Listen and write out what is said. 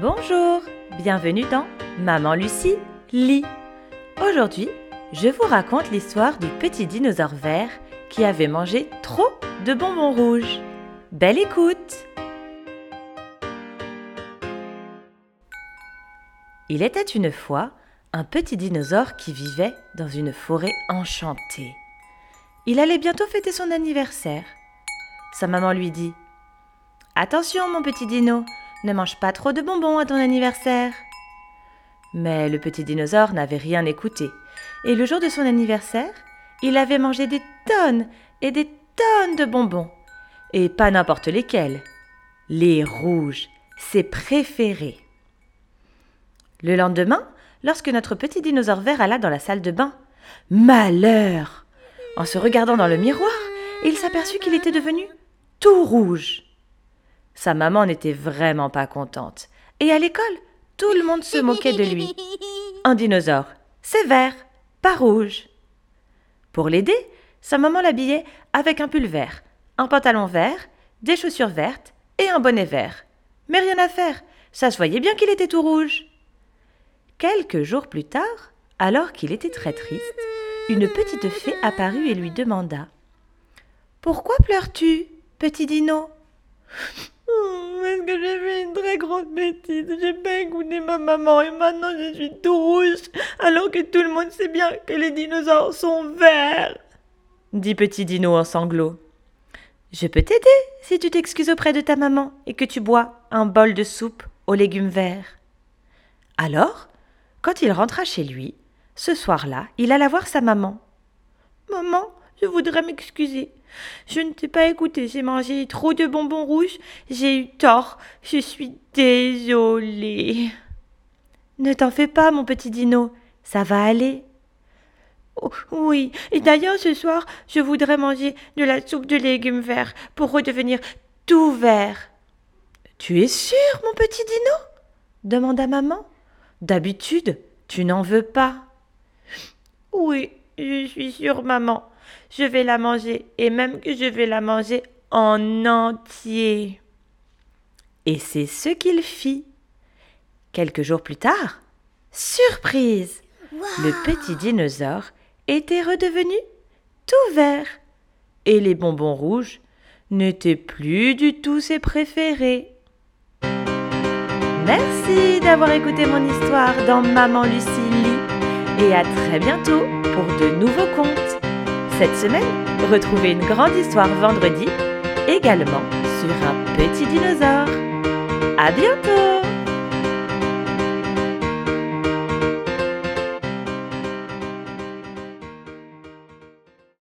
Bonjour, bienvenue dans Maman Lucie lit. Aujourd'hui, je vous raconte l'histoire du petit dinosaure vert qui avait mangé trop de bonbons rouges. Belle écoute Il était une fois un petit dinosaure qui vivait dans une forêt enchantée. Il allait bientôt fêter son anniversaire. Sa maman lui dit Attention, mon petit dino, ne mange pas trop de bonbons à ton anniversaire. Mais le petit dinosaure n'avait rien écouté, et le jour de son anniversaire, il avait mangé des tonnes et des tonnes de bonbons, et pas n'importe lesquels, les rouges, ses préférés. Le lendemain, lorsque notre petit dinosaure vert alla dans la salle de bain, malheur En se regardant dans le miroir, il s'aperçut qu'il était devenu tout rouge. Sa maman n'était vraiment pas contente. Et à l'école, tout le monde se moquait de lui. Un dinosaure, c'est vert, pas rouge. Pour l'aider, sa maman l'habillait avec un pull vert, un pantalon vert, des chaussures vertes et un bonnet vert. Mais rien à faire, ça se voyait bien qu'il était tout rouge. Quelques jours plus tard, alors qu'il était très triste, une petite fée apparut et lui demanda Pourquoi pleures-tu, petit dino est-ce que j'ai fait une bêtise J'ai écouté ma maman et maintenant je suis tout rouge alors que tout le monde sait bien que les dinosaures sont verts dit Petit Dino en sanglots. Je peux t'aider si tu t'excuses auprès de ta maman et que tu bois un bol de soupe aux légumes verts. Alors, quand il rentra chez lui, ce soir-là, il alla voir sa maman. Maman, je voudrais m'excuser. Je ne t'ai pas écouté, j'ai mangé trop de bonbons rouges, j'ai eu tort, je suis désolée. Ne t'en fais pas, mon petit dino, ça va aller. Oh, oui, et d'ailleurs ce soir, je voudrais manger de la soupe de légumes verts pour redevenir tout vert. Tu es sûr, mon petit dino? demanda maman. D'habitude, tu n'en veux pas. Oui, je suis sûre, maman je vais la manger et même que je vais la manger en entier. Et c'est ce qu'il fit. Quelques jours plus tard, surprise, le petit dinosaure était redevenu tout vert et les bonbons rouges n'étaient plus du tout ses préférés. Merci d'avoir écouté mon histoire dans Maman Lucie et à très bientôt pour de nouveaux contes. Cette semaine, retrouvez une grande histoire vendredi, également sur un petit dinosaure. À bientôt!